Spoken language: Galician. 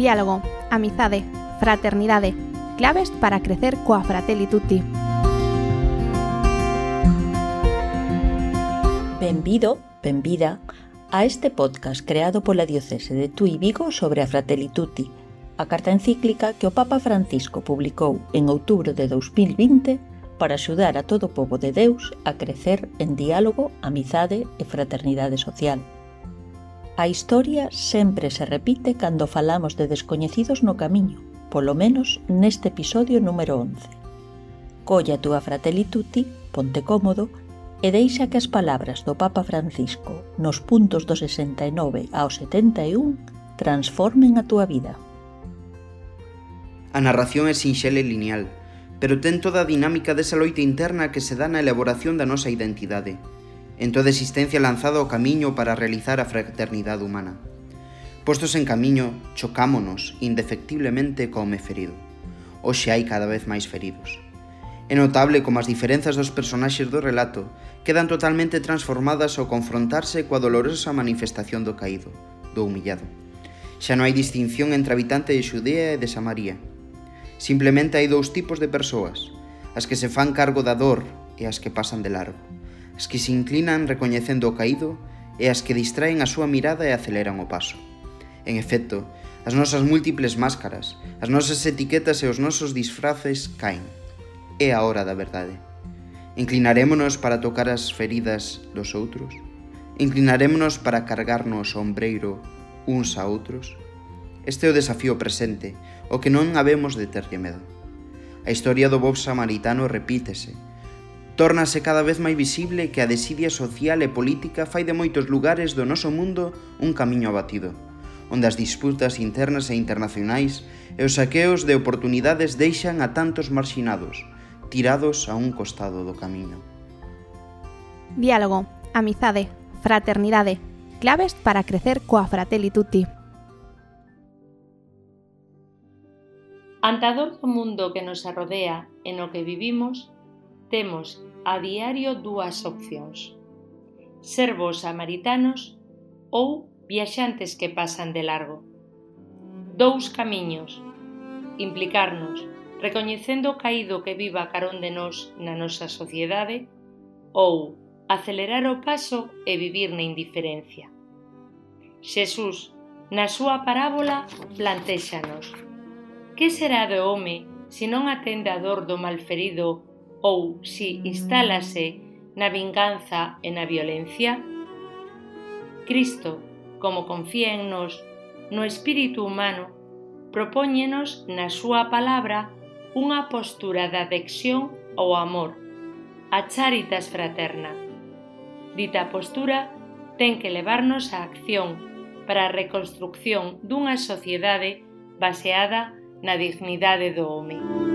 diálogo, amizade, fraternidade, claves para crecer coa Fratelli Tutti. Benvido, benvida a este podcast creado pola Diocese de Tui Vigo sobre a Fratelli Tutti, a carta encíclica que o Papa Francisco publicou en outubro de 2020 para axudar a todo o povo de Deus a crecer en diálogo, amizade e fraternidade social. A historia sempre se repite cando falamos de descoñecidos no camiño, polo menos neste episodio número 11. Colla a túa Fratelli Tutti, ponte cómodo, e deixa que as palabras do Papa Francisco nos puntos do 69 ao 71 transformen a túa vida. A narración é sinxela e lineal, pero ten toda a dinámica desa loita interna que se dá na elaboración da nosa identidade – en toda existencia lanzado ao camiño para realizar a fraternidade humana. Postos en camiño, chocámonos indefectiblemente co home ferido. Oxe hai cada vez máis feridos. É notable como as diferenzas dos personaxes do relato quedan totalmente transformadas ao confrontarse coa dolorosa manifestación do caído, do humillado. Xa non hai distinción entre habitante de Xudea e de Samaría. Simplemente hai dous tipos de persoas, as que se fan cargo da dor e as que pasan de largo as que se inclinan recoñecendo o caído e as que distraen a súa mirada e aceleran o paso. En efecto, as nosas múltiples máscaras, as nosas etiquetas e os nosos disfraces caen. É a hora da verdade. Inclinarémonos para tocar as feridas dos outros? Inclinarémonos para cargarnos o ombreiro uns a outros? Este é o desafío presente, o que non habemos de terlle medo. A historia do Bob Samaritano repítese, Tórnase cada vez máis visible que a desidia social e política fai de moitos lugares do noso mundo un camiño abatido, onde as disputas internas e internacionais e os saqueos de oportunidades deixan a tantos marxinados, tirados a un costado do camiño. Diálogo, amizade, fraternidade, claves para crecer coa Fratelli Tutti. Ante a dor do mundo que nos arrodea e no que vivimos, Temos a diario dúas opcións. Ser vos samaritanos ou viaxantes que pasan de largo. Dous camiños. Implicarnos, recoñecendo o caído que viva carón de nós na nosa sociedade ou acelerar o paso e vivir na indiferencia. Xesús, na súa parábola, plantéxanos. Que será do home se non atende a dor do malferido ou si instálase na vinganza e na violencia? Cristo, como confía en nos, no espírito humano, propóñenos na súa palabra unha postura de adexión ao amor, a charitas fraterna. Dita postura ten que levarnos á acción para a reconstrucción dunha sociedade baseada na dignidade do home.